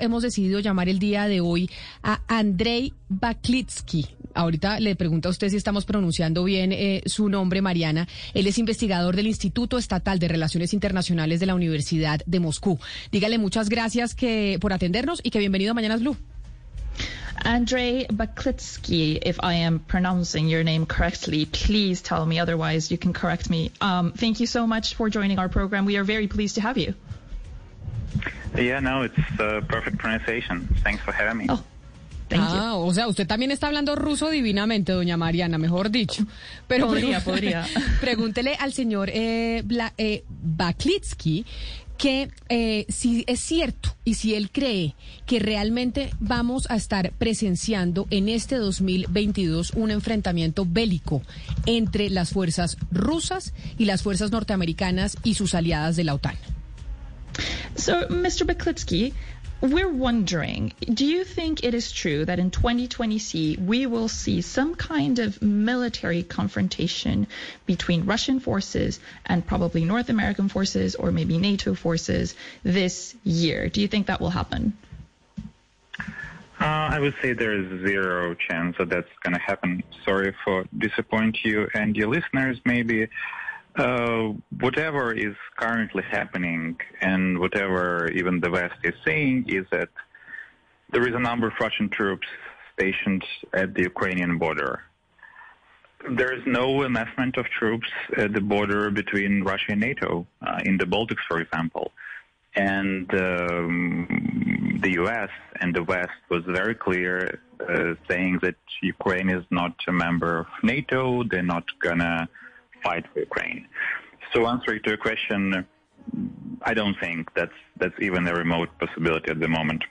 Hemos decidido llamar el día de hoy a Andrei Baklitsky. Ahorita le pregunto a usted si estamos pronunciando bien eh, su nombre, Mariana. Él es investigador del Instituto Estatal de Relaciones Internacionales de la Universidad de Moscú. Dígale muchas gracias que, por atendernos y que bienvenido a Mañanas Blue. Andrei Baklitsky, if I am pronouncing your name correctly, please tell me. Otherwise, you can correct me. Um, thank you so much for joining our program. We are very pleased to have you. Yeah, no, it's uh, perfect pronunciation. Thanks for having me. Oh. Thank you. Ah, o sea, usted también está hablando ruso divinamente, doña Mariana, mejor dicho. Pero Podría, podría. Pregúntele al señor eh, Bla- eh, Baklitsky que eh, si es cierto y si él cree que realmente vamos a estar presenciando en este 2022 un enfrentamiento bélico entre las fuerzas rusas y las fuerzas norteamericanas y sus aliadas de la OTAN. So, Mr. Baklitsky, we're wondering, do you think it is true that in 2020C we will see some kind of military confrontation between Russian forces and probably North American forces or maybe NATO forces this year? Do you think that will happen? Uh, I would say there is zero chance that that's going to happen. Sorry for disappoint you and your listeners. Maybe uh, whatever is currently happening and whatever even the West is saying is that there is a number of Russian troops stationed at the Ukrainian border. There is no amassment of troops at the border between Russia and NATO, uh, in the Baltics, for example. And um, the U.S. and the West was very clear, uh, saying that Ukraine is not a member of NATO. They're not gonna fight for Ukraine. So, answering to your question, I don't think that's that's even a remote possibility at the moment.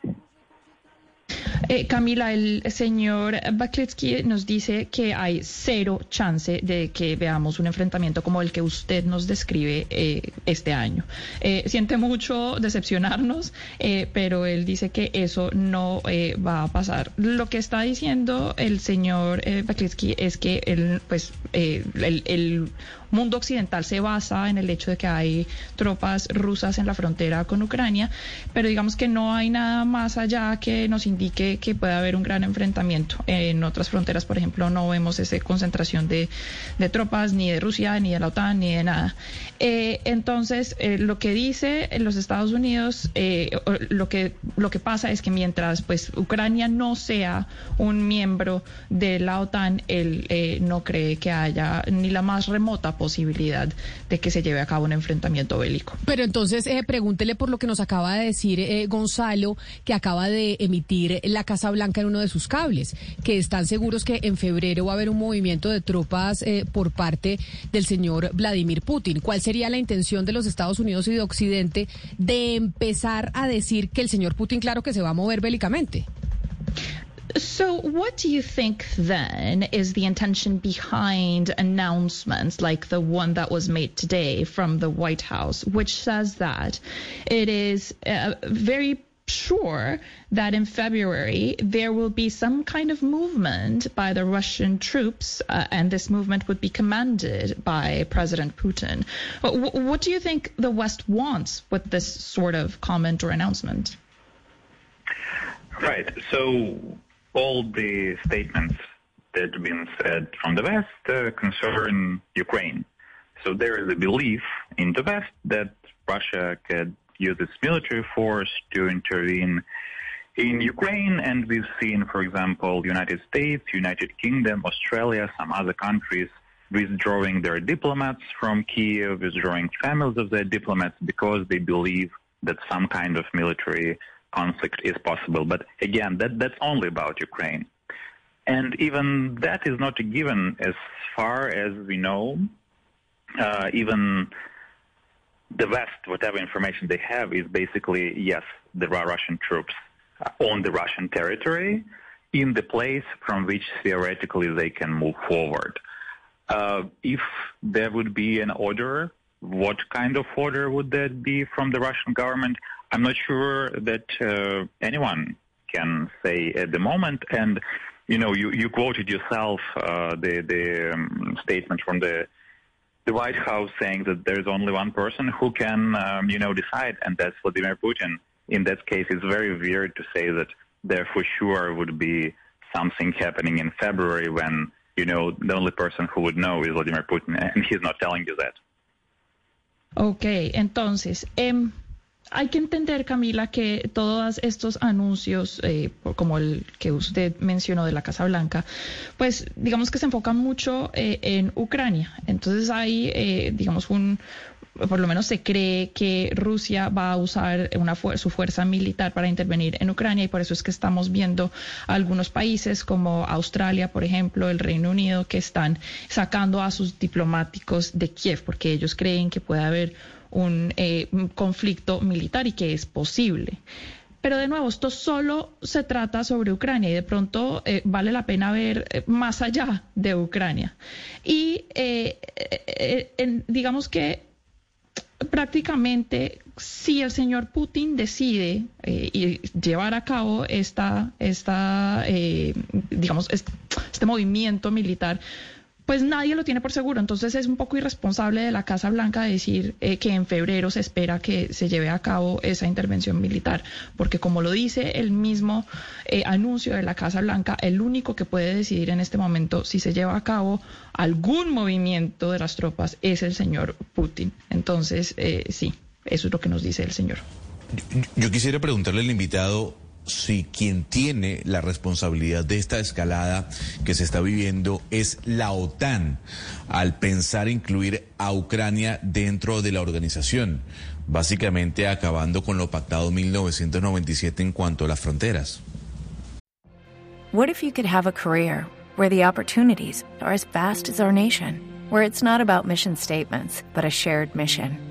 Eh, Camila, el señor Baklitsky nos dice que hay cero chance de que veamos un enfrentamiento como el que usted nos describe eh, este año. Eh, siente mucho decepcionarnos, eh, pero él dice que eso no eh, va a pasar. Lo que está diciendo el señor Baklitsky es que el, pues, el, el mundo occidental se basa en el hecho de que hay tropas rusas en la frontera con Ucrania, pero digamos que no hay nada más allá que nos indique que puede haber un gran enfrentamiento. En otras fronteras, por ejemplo, no vemos esa concentración de, tropas ni de Rusia, ni de la OTAN, ni de nada. Eh, entonces, eh, lo que dice los Estados Unidos, eh, lo que lo que pasa es que mientras pues Ucrania no sea un miembro de la OTAN, él eh, no cree que haya ni la más remota posibilidad de que se lleve a cabo un enfrentamiento bélico. Pero entonces eh, pregúntele por lo que nos acaba de decir eh, Gonzalo, que acaba de emitir la Casa Blanca en uno de sus cables, que están seguros que en febrero va a haber un movimiento de tropas eh, por parte del señor Vladimir Putin. ¿Cuál sería la intención de los Estados Unidos y de Occidente de empezar a decir que el señor Putin, claro que se va a mover bélicamente? So, what do you think then is the intention behind announcements like the one that was made today from the White House, which says that it is uh, very sure that in February there will be some kind of movement by the Russian troops, uh, and this movement would be commanded by President Putin. What, what do you think the West wants with this sort of comment or announcement? Right. So all the statements that have been said from the West uh, concern Ukraine. So there is a belief in the West that Russia could use its military force to intervene in Ukraine, and we've seen, for example, United States, United Kingdom, Australia, some other countries withdrawing their diplomats from Kiev, withdrawing families of their diplomats because they believe that some kind of military conflict is possible. But again, that, that's only about Ukraine. And even that is not a given as far as we know. Uh, even the West, whatever information they have, is basically yes, there are Russian troops on the Russian territory in the place from which theoretically they can move forward. Uh, if there would be an order, what kind of order would that be from the Russian government? I'm not sure that uh, anyone can say at the moment. And you know, you, you quoted yourself uh, the the um, statement from the the White House saying that there's only one person who can, um, you know, decide, and that's Vladimir Putin. In that case, it's very weird to say that there for sure would be something happening in February when, you know, the only person who would know is Vladimir Putin, and he's not telling you that. Ok, entonces, eh, hay que entender, Camila, que todos estos anuncios, eh, como el que usted mencionó de la Casa Blanca, pues digamos que se enfocan mucho eh, en Ucrania. Entonces hay, eh, digamos, un, por lo menos se cree que Rusia va a usar una su fuerza militar para intervenir en Ucrania y por eso es que estamos viendo algunos países como Australia, por ejemplo, el Reino Unido, que están sacando a sus diplomáticos de Kiev porque ellos creen que puede haber un, eh, conflicto militar y que es posible. Pero de nuevo, esto solo se trata sobre Ucrania y de pronto eh, vale la pena ver eh, más allá de Ucrania. Y digamos que prácticamente si el señor Putin decide llevar a cabo esta, esta digamos, este movimiento militar, pues nadie lo tiene por seguro. Entonces es un poco irresponsable de la Casa Blanca decir eh, que en febrero se espera que se lleve a cabo esa intervención militar, porque como lo dice el mismo eh, anuncio de la Casa Blanca, el único que puede decidir en este momento si se lleva a cabo algún movimiento de las tropas es el señor Putin. Entonces, eh, sí, eso es lo que nos dice el señor. Yo quisiera preguntarle al invitado si quien tiene la responsabilidad de esta escalada que se está viviendo es la OTAN al pensar incluir a Ucrania dentro de la organización, básicamente acabando con lo pactado en 1997 en cuanto a las fronteras. What if you could have a career where the opportunities are as vast as our nation, where it's not about mission statements, but a shared mission?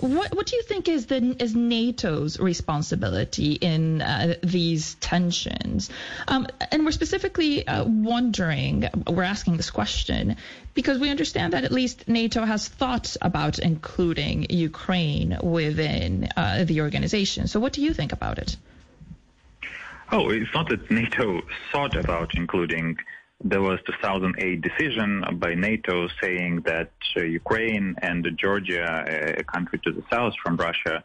what, what do you think is the is NATO's responsibility in uh, these tensions? Um, and we're specifically uh, wondering, we're asking this question because we understand that at least NATO has thought about including Ukraine within uh, the organization. So, what do you think about it? Oh, it's not that NATO thought about including there was 2008 decision by NATO saying that uh, Ukraine and Georgia, a country to the south from Russia,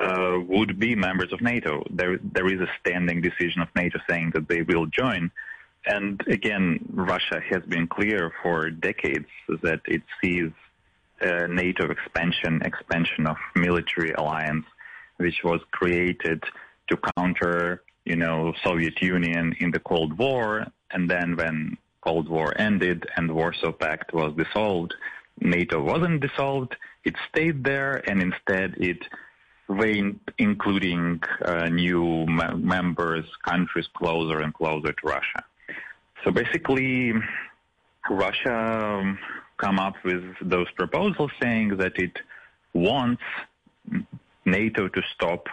uh, would be members of NATO. There, there is a standing decision of NATO saying that they will join. And again, Russia has been clear for decades that it sees uh, NATO expansion, expansion of military alliance, which was created to counter, you know, Soviet Union in the Cold War and then when Cold War ended and Warsaw Pact was dissolved, NATO wasn't dissolved. It stayed there, and instead it went, including uh, new members, countries closer and closer to Russia. So basically, Russia um, come up with those proposals saying that it wants NATO to stop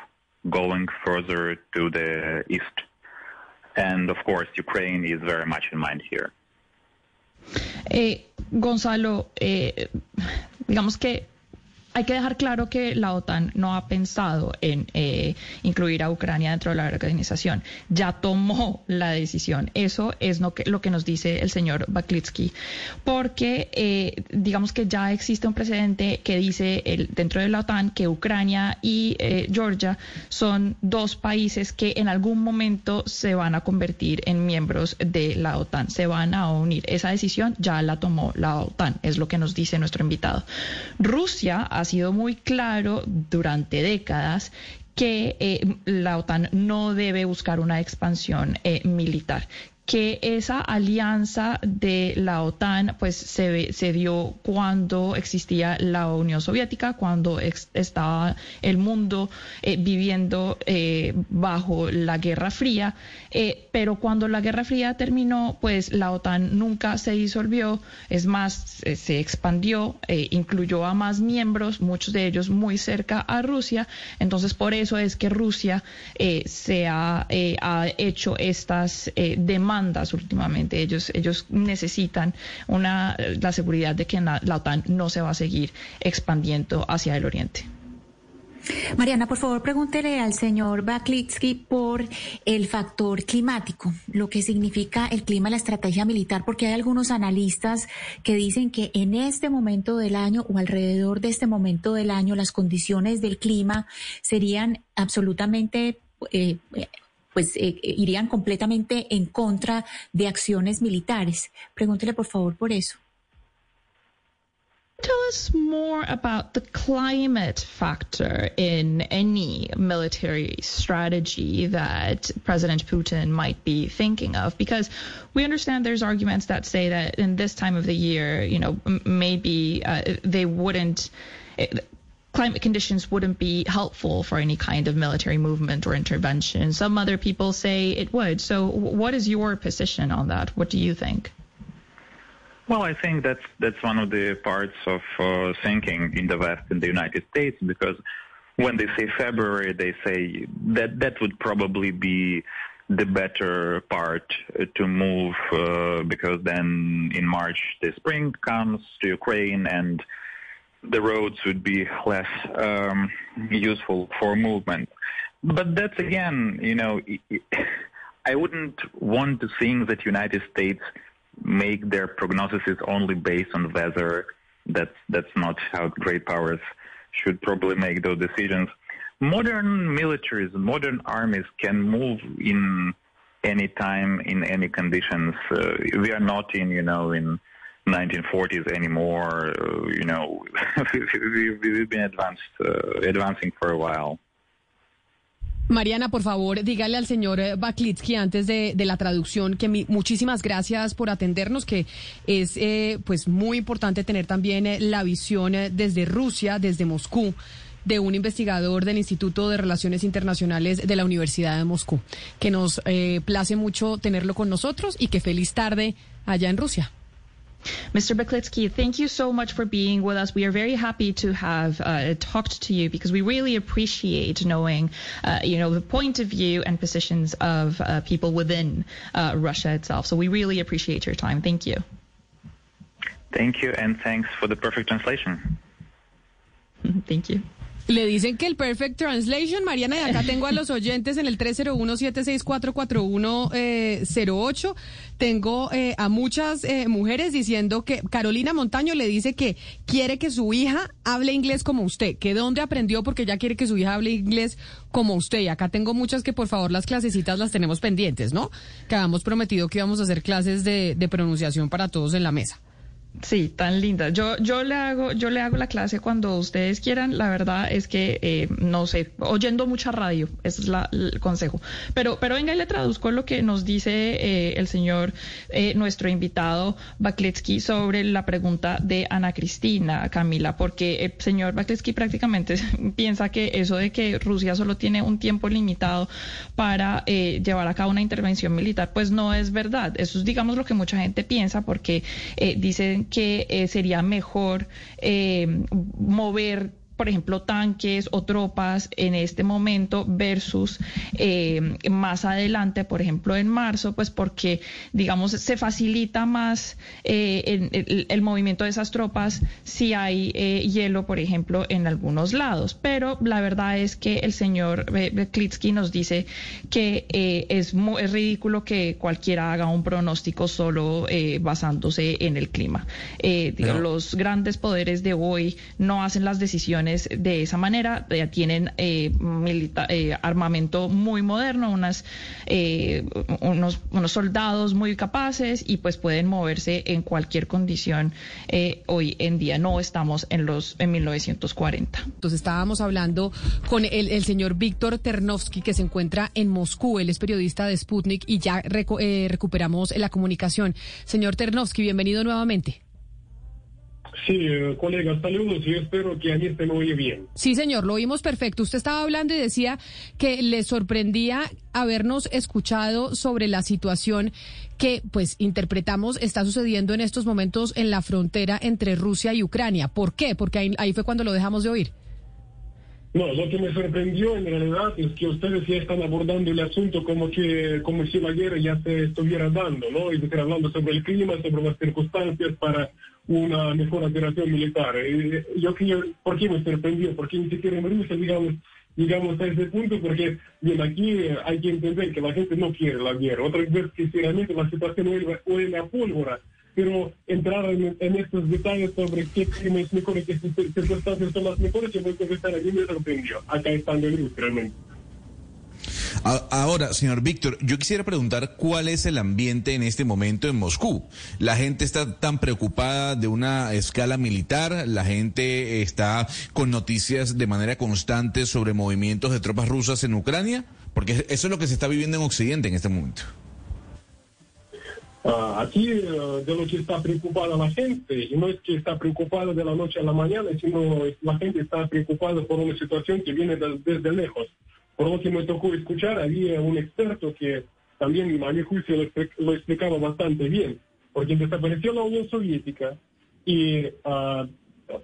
going further to the east And of course, Ukraine is very much in mind here. Eh, Gonzalo, eh, digamos que hay que dejar claro que la OTAN no ha pensado en eh, incluir a Ucrania dentro de la organización. Ya tomó la decisión. Eso es lo que, nos dice el señor Baklitsky. Porque eh, digamos que ya existe un precedente que dice el, dentro de la OTAN que Ucrania y eh, Georgia son dos países que en algún momento se van a convertir en miembros de la OTAN. Se van a unir. Esa decisión ya la tomó la OTAN. Es lo que nos dice nuestro invitado. Rusia ha sido muy claro durante décadas que la OTAN no debe buscar una expansión militar que esa alianza de la OTAN pues se, se dio cuando existía la Unión Soviética, cuando estaba el mundo eh, viviendo eh, bajo la Guerra Fría, eh, pero cuando la Guerra Fría terminó, pues la OTAN nunca se disolvió, es más, se expandió, incluyó a más miembros, muchos de ellos muy cerca a Rusia, entonces por eso es que Rusia se ha, ha hecho estas demandas últimamente. Ellos, ellos necesitan una, la seguridad de que la, OTAN no se va a seguir expandiendo hacia el oriente. Mariana, por favor, pregúntele al señor Baklitsky por el factor climático, lo que significa el clima, la estrategia militar, porque hay algunos analistas que dicen que en este momento del año o alrededor de este momento del año las condiciones del clima serían absolutamente eh, pues eh, eh, irían completamente en contra de acciones militares. Pregúntele por favor por eso. Tell us more about the climate factor in any military strategy that President Putin might be thinking of, because we understand there's arguments that say that in this time of the year, you know, maybe uh, they wouldn't climate conditions wouldn't be helpful for any kind of military movement or intervention. Some other people say it would. So, what is your position on that? What do you think? Well, I think that's that's one of the parts of uh, thinking in the West in the United States because when they say February, they say that that would probably be the better part to move uh, because then in March the spring comes to Ukraine and the roads would be less um, useful for movement. But that's again, you know, I wouldn't want to think that United States make their prognoses only based on weather. That's that's not how great powers should probably make those decisions. Modern militaries, modern armies can move in any time, in any conditions. Uh, we are not in, you know, in 1940s anymore. Uh, you know, we've been advanced, uh, advancing for a while. Mariana, por favor, dígale al señor eh, Baklitsky antes de, la traducción que mi, muchísimas gracias por atendernos, que es eh, pues muy importante tener también eh, la visión eh, desde Rusia, desde Moscú de un investigador del Instituto de Relaciones Internacionales de la Universidad de Moscú, que nos place mucho tenerlo con nosotros y que feliz tarde allá en Rusia. Mr. Beklitsky, thank you so much for being with us. We are very happy to have uh, talked to you because we really appreciate knowing, uh, you know, the point of view and positions of uh, people within uh, Russia itself. So we really appreciate your time. Thank you. Thank you, and thanks for the perfect translation. Thank you. Le dicen que el Perfect Translation, Mariana, y acá tengo a los oyentes en el 301-764-4108. Eh, tengo eh, a muchas eh, mujeres diciendo que Carolina Montaño le dice que quiere que su hija hable inglés como usted, que dónde aprendió porque ya quiere que su hija hable inglés como usted. Y acá tengo muchas que por favor las clasecitas las tenemos pendientes, ¿no? Que habíamos prometido que íbamos a hacer clases de pronunciación para todos en la mesa. Sí, tan linda. Yo, yo le hago, yo le hago la clase cuando ustedes quieran. La verdad es que eh, no sé, oyendo mucha radio, ese es la, el consejo. Pero, pero venga y le traduzco lo que nos dice eh, el señor, eh, nuestro invitado Bakletsky sobre la pregunta de Ana Cristina, Camila, porque el señor Bakletsky prácticamente piensa que eso de que Rusia solo tiene un tiempo limitado para llevar a cabo una intervención militar, pues no es verdad. Eso es, digamos, lo que mucha gente piensa, porque que eh, sería mejor eh, mover por ejemplo, tanques o tropas en este momento versus eh, más adelante, por ejemplo, en marzo, pues porque, digamos, se facilita más eh, el, movimiento de esas tropas si hay eh, hielo, por ejemplo, en algunos lados. Pero la verdad es que el señor Klitsky nos dice que es, es ridículo que cualquiera haga un pronóstico solo basándose en el clima. Los grandes poderes de hoy no hacen las decisiones de esa manera. Tienen eh, eh, armamento muy moderno, unas, eh, unos, unos, soldados muy capaces y pues pueden moverse en cualquier condición. hoy en día no estamos en los en 1940. Entonces estábamos hablando con el, el señor Víctor Ternovsky que se encuentra en Moscú. Él es periodista de Sputnik y ya recuperamos la comunicación. Señor Ternovsky, bienvenido nuevamente. Sí, eh, colega, saludos y espero que a mí se me oye bien. Sí, señor, lo oímos perfecto. Usted estaba hablando y decía que le sorprendía habernos escuchado sobre la situación que, pues, interpretamos está sucediendo en estos momentos en la frontera entre Rusia y Ucrania. ¿Por qué? Porque ahí, ahí fue cuando lo dejamos de oír. No, lo que me sorprendió en realidad es que ustedes ya están abordando el asunto como que como si la guerra ya se estuviera dando, ¿no? Y decir, hablando sobre el clima, sobre las circunstancias para una mejor operación militar. Eh, yo creo, ¿por qué me sorprendió? Porque ni siquiera en Rusia, digamos, digamos a ese punto, porque bien, aquí hay que entender que la gente no quiere la guerra. Otra vez que sinceramente la situación huele a pólvora pero entrar en, estos detalles sobre qué crímenes mejores, qué circunstancias son las mejores, yo voy a confesar, a mí me sorprendió, acá estando en Luz, realmente. Ahora, señor Víctor, yo quisiera preguntar cuál es el ambiente en este momento en Moscú. ¿La gente está tan preocupada de una escala militar? ¿La gente está con noticias de manera constante sobre movimientos de tropas rusas en Ucrania? Porque eso es lo que se está viviendo en Occidente en este momento. Ah, aquí eh, de lo que está preocupada la gente, y no es que está preocupada de la noche a la mañana, sino la gente está preocupada por una situación que viene desde lejos. Por lo que me tocó escuchar, había un experto que también a mi juicio lo, explicaba bastante bien, porque desapareció la Unión Soviética y uh,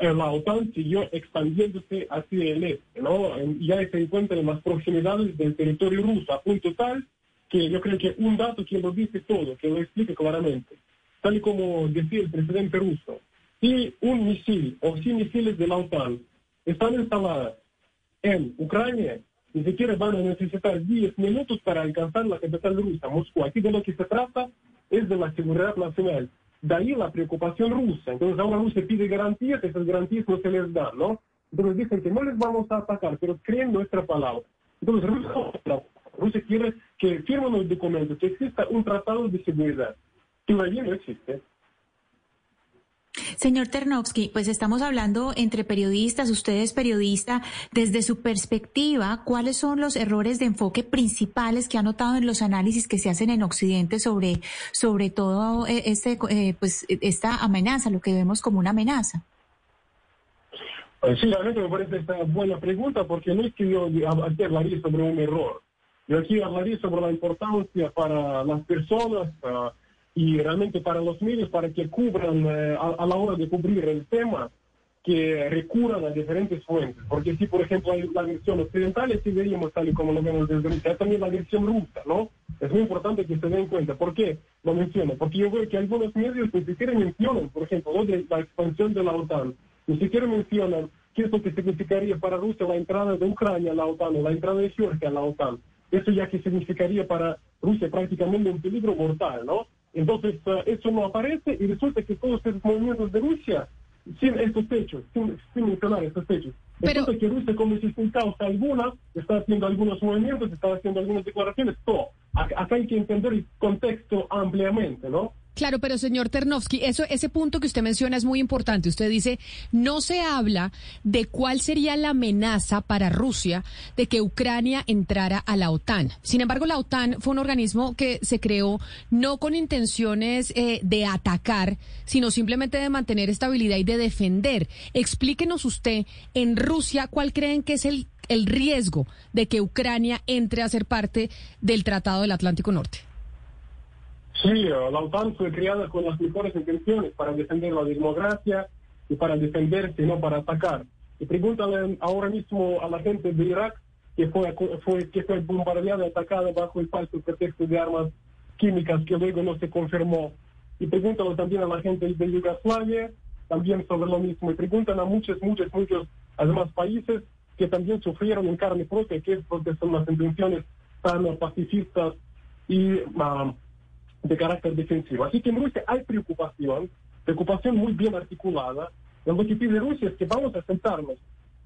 la OTAN siguió expandiéndose hacia el este, ¿no? Ya se encuentra en las proximidades del territorio ruso, a punto tal que yo creo que un dato que lo dice todo, que lo explica claramente, tal y como decía el presidente ruso, si un misil o si misiles de la OTAN están instalados en Ucrania, ni siquiera van a necesitar 10 minutos para alcanzar la capital rusa, Moscú. Aquí de lo que se trata es de la seguridad nacional. De ahí la preocupación rusa. Entonces ahora Rusia pide garantías, esas garantías no se les dan, ¿no? Entonces dicen que no les vamos a atacar, pero creen nuestra palabra. Entonces Rusia Rusia quiere que firmen los documentos, que exista un tratado de seguridad, que allí no existe. Señor Ternovsky, pues estamos hablando entre periodistas, usted es periodista, desde su perspectiva, ¿cuáles son los errores de enfoque principales que ha notado en los análisis que se hacen en Occidente sobre, sobre todo eh, este, eh, pues, esta amenaza, lo que vemos como una amenaza? Eh, sí, realmente me parece esta buena pregunta porque no es que yo aquí hablaría sobre un error. Yo aquí hablaría sobre la importancia para las personas uh, y realmente para los medios, para que cubran uh, a, a, la hora de cubrir el tema, que recurran a diferentes fuentes. Porque si, por ejemplo, hay la versión occidental, sí veríamos tal y como lo vemos desde Rusia, también la versión rusa, ¿no? Es muy importante que se den cuenta. ¿Por qué lo menciono? Porque yo veo que algunos medios ni siquiera mencionan, por ejemplo, de la expansión de la OTAN, ni siquiera mencionan qué es lo que significaría para Rusia la entrada de Ucrania a la OTAN o la entrada de Georgia a la OTAN. Eso ya que significaría para Rusia prácticamente un peligro mortal, ¿no? Entonces, uh, eso no aparece y resulta que todos esos movimientos de Rusia, sin estos hechos, sin, mencionar estos hechos, Pero... que Rusia, como si sin causa alguna, está haciendo algunos movimientos, está haciendo algunas declaraciones, todo. Acá hay que entender el contexto ampliamente, ¿no? Claro, pero señor Ternovsky, eso, ese punto que usted menciona es muy importante. Usted dice, no se habla de cuál sería la amenaza para Rusia de que Ucrania entrara a la OTAN. Sin embargo, la OTAN fue un organismo que se creó no con intenciones eh, de atacar, sino simplemente de mantener estabilidad y de defender. Explíquenos usted, en Rusia, ¿cuál creen que es el, el riesgo de que Ucrania entre a ser parte del Tratado del Atlántico Norte? Sí, la OTAN fue creada con las mejores intenciones para defender la democracia y para defenderse, no para atacar. Y pregúntale ahora mismo a la gente de Irak que fue, fue, que fue bombardeada y atacada bajo el falso pretexto de armas químicas que luego no se confirmó. Y pregúntale también a la gente de Yugoslavia, también sobre lo mismo. Y preguntan a muchos, muchos, muchos, además países que también sufrieron en carne propia, que es porque son las intenciones tan pacifistas y um, de carácter defensivo. Así que en Rusia hay preocupación, preocupación muy bien articulada. Lo que pide Rusia es que vamos a sentarnos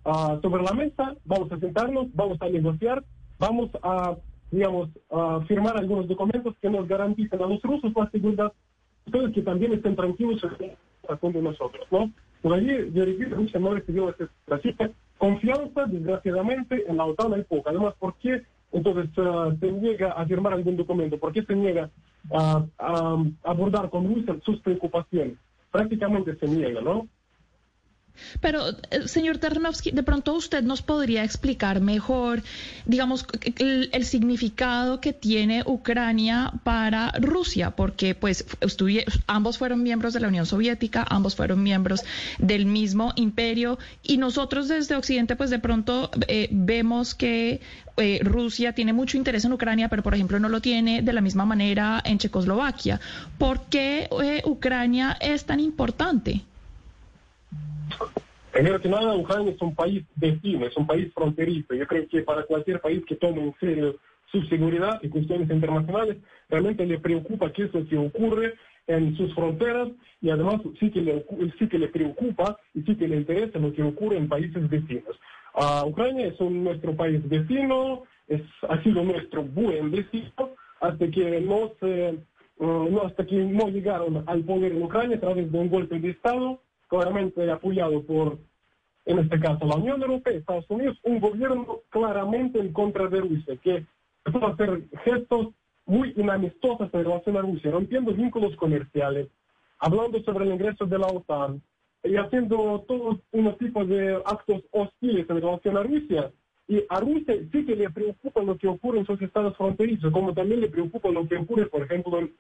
ah, sobre la mesa, vamos a sentarnos, vamos a negociar, vamos a, digamos, a firmar algunos documentos que nos garanticen a los rusos la seguridad, ustedes que también estén tranquilos con nosotros, ¿no? Por allí, yo repito, Rusia no recibió esta confianza, desgraciadamente, en la OTAN hay poca. Además, ¿por qué entonces uh, se niega a firmar algún documento? ¿Por qué se niega a, a abordar con Rusia sus preocupaciones? Prácticamente se niega, ¿no? Pero, eh, señor Ternovsky, de pronto usted nos podría explicar mejor, digamos, el, significado que tiene Ucrania para Rusia, porque pues ambos fueron miembros de la Unión Soviética, ambos fueron miembros del mismo imperio y nosotros desde Occidente pues de pronto eh, vemos que eh, Rusia tiene mucho interés en Ucrania, pero por ejemplo no lo tiene de la misma manera en Checoslovaquia. ¿Por qué Ucrania es tan importante? Primero que nada, Ucrania es un país vecino, es un país fronterizo. Yo creo que para cualquier país que tome en serio su seguridad y cuestiones internacionales, realmente le preocupa qué es lo que ocurre en sus fronteras y además sí que le, sí que le preocupa y sí que le interesa lo que ocurre en países vecinos. Uh, Ucrania es un, nuestro país vecino, es, ha sido nuestro buen vecino hasta que uh, no, hasta que no llegaron al poder en Ucrania a través de un golpe de Estado claramente apoyado por, en este caso, la Unión Europea, Estados Unidos, un gobierno claramente en contra de Rusia, que empezó a hacer gestos muy inamistosos en relación a Rusia, rompiendo vínculos comerciales, hablando sobre el ingreso de la OTAN y haciendo todo un tipo de actos hostiles en relación a Rusia. Y a Rusia sí que le preocupa lo que ocurre en sus estados fronterizos, como también le preocupa lo que ocurre, por ejemplo, en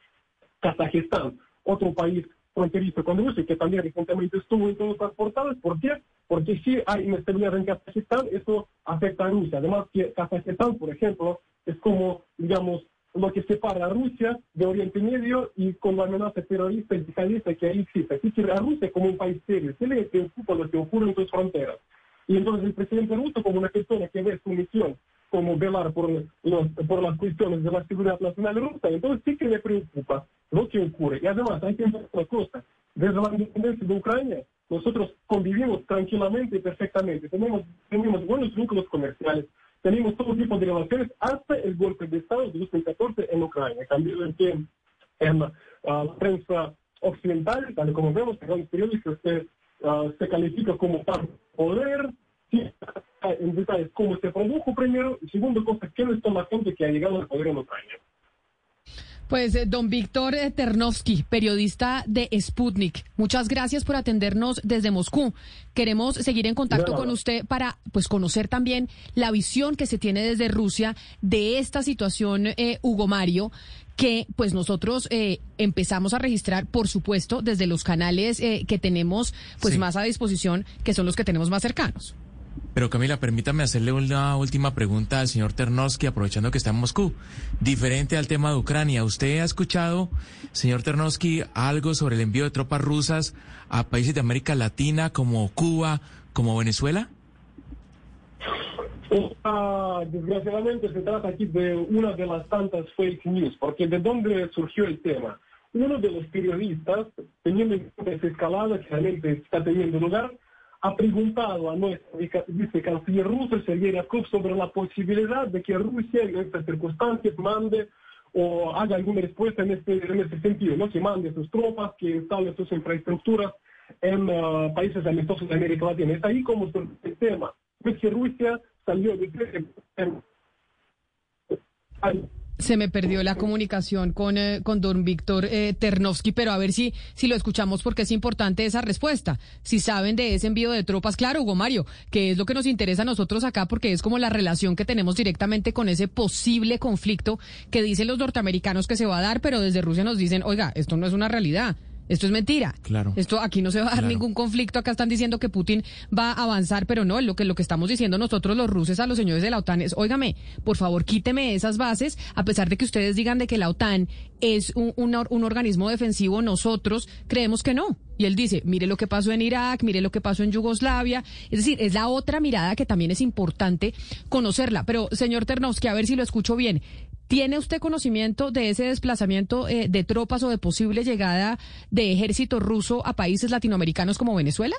Kazajistán, otro país fronterizo con Rusia, que también recientemente estuvo en todos los portales. ¿Por qué? Porque si hay inestabilidad en Kazajistán, eso afecta a Rusia. Además, que Kazajistán, por ejemplo, es como, digamos, lo que separa a Rusia de Oriente Medio y con la amenaza terrorista y yihadista que ahí existe. Así que a Rusia como un país serio, se le preocupa lo que ocurre en sus fronteras. Y entonces el presidente ruso, como una persona que ve su misión como velar por, los, por las cuestiones de la seguridad nacional rusa, entonces sí que le preocupa lo que ocurre. Y además hay que entender una cosa, desde la independencia de Ucrania, nosotros convivimos tranquilamente y perfectamente, tenemos, tenemos buenos vínculos comerciales, tenemos todo tipo de relaciones hasta el golpe de Estado de 2014 en Ucrania. Cambio en que en uh, la prensa occidental, tal como vemos, los periodistas se, uh, se califica como poder, en detalles cómo se produjo primero y segundo cosa, quién es la gente que ha llegado al poder en Ucrania. Pues eh, don Víctor eh, Ternovsky, periodista de Sputnik, muchas gracias por atendernos desde Moscú. Queremos seguir en contacto con usted para pues conocer también la visión que se tiene desde Rusia de esta situación, eh, Hugo Mario, que pues nosotros empezamos a registrar, por supuesto, desde los canales que tenemos pues más a disposición, que son los que tenemos más cercanos. Pero Camila, permítame hacerle una última pregunta al señor Ternovsky, aprovechando que está en Moscú. Diferente al tema de Ucrania, ¿usted ha escuchado, señor Ternovsky, algo sobre el envío de tropas rusas a países de América Latina como Cuba, como Venezuela? Uh, desgraciadamente se trata aquí de una de las tantas fake news, porque ¿de dónde surgió el tema? Uno de los periodistas, teniendo en cuenta esa escalada que realmente está teniendo lugar, ha preguntado a nuestro vicecanciller ruso, Sergei Ryabkov, sobre la posibilidad de que Rusia en estas circunstancias mande o haga alguna respuesta en este, este sentido, ¿no? que mande sus tropas, que instale sus infraestructuras en uh, países amistosos de América Latina. Es ahí como el tema. Es que Rusia salió de... Se me perdió la comunicación con, eh, con don Víctor eh, Ternovsky, pero a ver si, si lo escuchamos porque es importante esa respuesta. Si saben de ese envío de tropas, claro, Hugo Mario, que es lo que nos interesa a nosotros acá porque es como la relación que tenemos directamente con ese posible conflicto que dicen los norteamericanos que se va a dar, pero desde Rusia nos dicen, oiga, esto no es una realidad. Esto es mentira. Claro. Esto aquí no se va a dar ningún conflicto. Acá están diciendo que Putin va a avanzar, pero no, lo que lo que estamos diciendo nosotros los rusos a los señores de la OTAN es, óigame, por favor, quíteme esas bases, a pesar de que ustedes digan de que la OTAN es un, un, organismo defensivo, nosotros creemos que no. Y él dice, mire lo que pasó en Irak, mire lo que pasó en Yugoslavia. Es decir, es la otra mirada que también es importante conocerla. Pero, señor Ternovsky, a ver si lo escucho bien. ¿Tiene usted conocimiento de ese desplazamiento eh, de tropas o de posible llegada de ejército ruso a países latinoamericanos como Venezuela?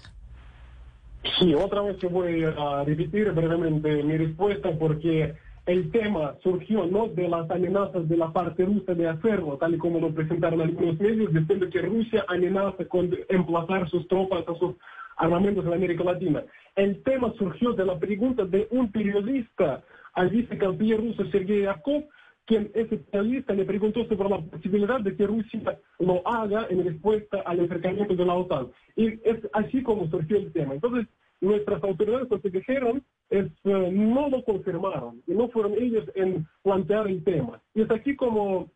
Sí, otra vez que voy a repetir brevemente mi respuesta porque el tema surgió no de las amenazas de la parte rusa de hacerlo, tal y como lo presentaron algunos medios, diciendo que Rusia amenaza con emplazar sus tropas a sus armamentos en América Latina. El tema surgió de la pregunta de un periodista al vicecanciller ruso Sergei Yakov, quien ese periodista le preguntó sobre la posibilidad de que Rusia lo haga en respuesta al acercamiento de la OTAN. Y es así como surgió el tema. Entonces, nuestras autoridades lo que dijeron es, eh, no lo confirmaron, y no fueron ellos en plantear el tema. Y es aquí como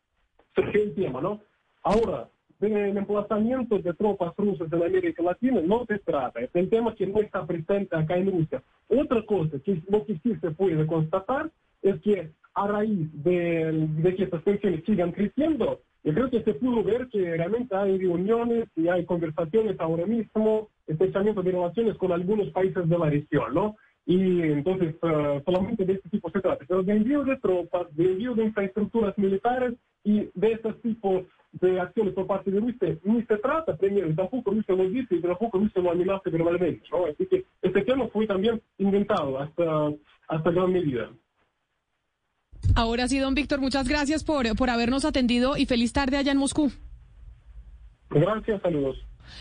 surgió el tema, ¿no? Ahora, del emplazamiento de tropas rusas en América Latina no se trata, es el tema que no está presente acá en Rusia. Otra cosa, que lo que sí se puede constatar, es que a raíz de, de que estas tensiones sigan creciendo, yo creo que se pudo ver que realmente hay reuniones y hay conversaciones ahora mismo, estrechamiento de relaciones con algunos países de la región, ¿no? Y entonces uh, solamente de este tipo se trata, pero de envío de tropas, de envío de infraestructuras militares y de este tipo de acciones por parte de Rusia, ni se trata primero, y tampoco Rusia lo dice, y tampoco Rusia lo amenaza verbalmente, ¿no? Así que este tema fue también inventado hasta, hasta gran medida. Ahora sí, don Víctor, muchas gracias por, por habernos atendido y feliz tarde allá en Moscú. Gracias, saludos.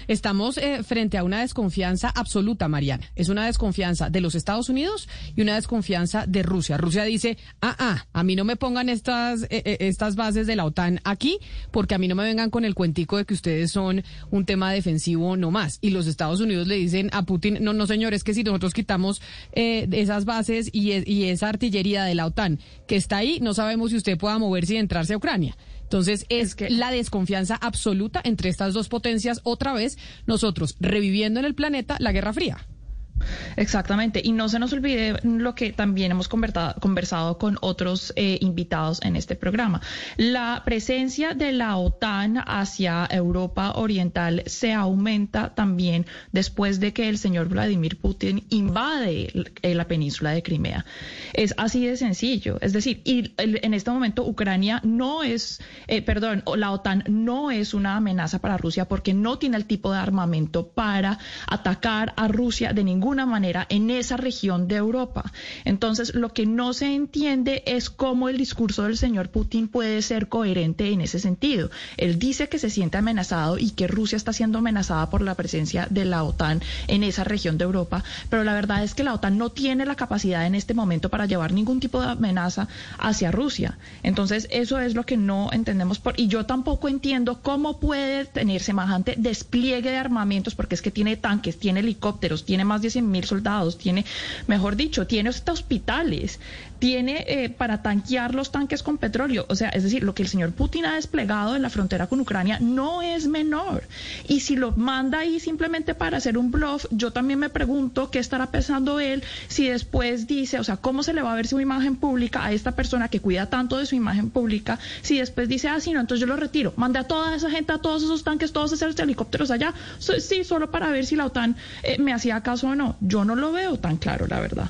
Estamos eh, frente a una desconfianza absoluta, Mariana. Es una desconfianza de los Estados Unidos y una desconfianza de Rusia. Rusia dice, ah, ah, a mí no me pongan estas, eh, eh, estas bases de la OTAN aquí, porque a mí no me vengan con el cuentico de que ustedes son un tema defensivo no más. Y los Estados Unidos le dicen a Putin, no, no, señores, que si nosotros quitamos esas bases y, y esa artillería de la OTAN que está ahí, no sabemos si usted pueda moverse y entrarse a Ucrania. Entonces es, que la desconfianza absoluta entre estas dos potencias, otra vez nosotros reviviendo en el planeta la Guerra Fría. Exactamente. Y no se nos olvide lo que también hemos conversado con otros eh, invitados en este programa. La presencia de la OTAN hacia Europa Oriental se aumenta también después de que el señor Vladimir Putin invade la península de Crimea. Es así de sencillo. Es decir, y en este momento Ucrania no es, eh, perdón, la OTAN no es una amenaza para Rusia porque no tiene el tipo de armamento para atacar a Rusia de ningún manera en esa región de Europa. Entonces, lo que no se entiende es cómo el discurso del señor Putin puede ser coherente en ese sentido. Él dice que se siente amenazado y que Rusia está siendo amenazada por la presencia de la OTAN en esa región de Europa, pero la verdad es que la OTAN no tiene la capacidad en este momento para llevar ningún tipo de amenaza hacia Rusia. Entonces, eso es lo que no entendemos por y yo tampoco entiendo cómo puede tener semejante despliegue de armamentos porque es que tiene tanques, tiene helicópteros, tiene más de mil soldados, tiene, mejor dicho, tiene hasta hospitales, tiene eh, para tanquear los tanques con petróleo. O sea, es decir, lo que el señor Putin ha desplegado en la frontera con Ucrania no es menor. Y si lo manda ahí simplemente para hacer un bluff, yo también me pregunto qué estará pensando él si después dice, o sea, cómo se le va a ver su imagen pública a esta persona que cuida tanto de su imagen pública, si después dice, ah, sí, no, entonces yo lo retiro, mande a toda esa gente, a todos esos tanques, todos esos helicópteros allá, sí, solo para ver si la OTAN eh, me hacía caso o no. Yo no lo veo tan claro, la verdad.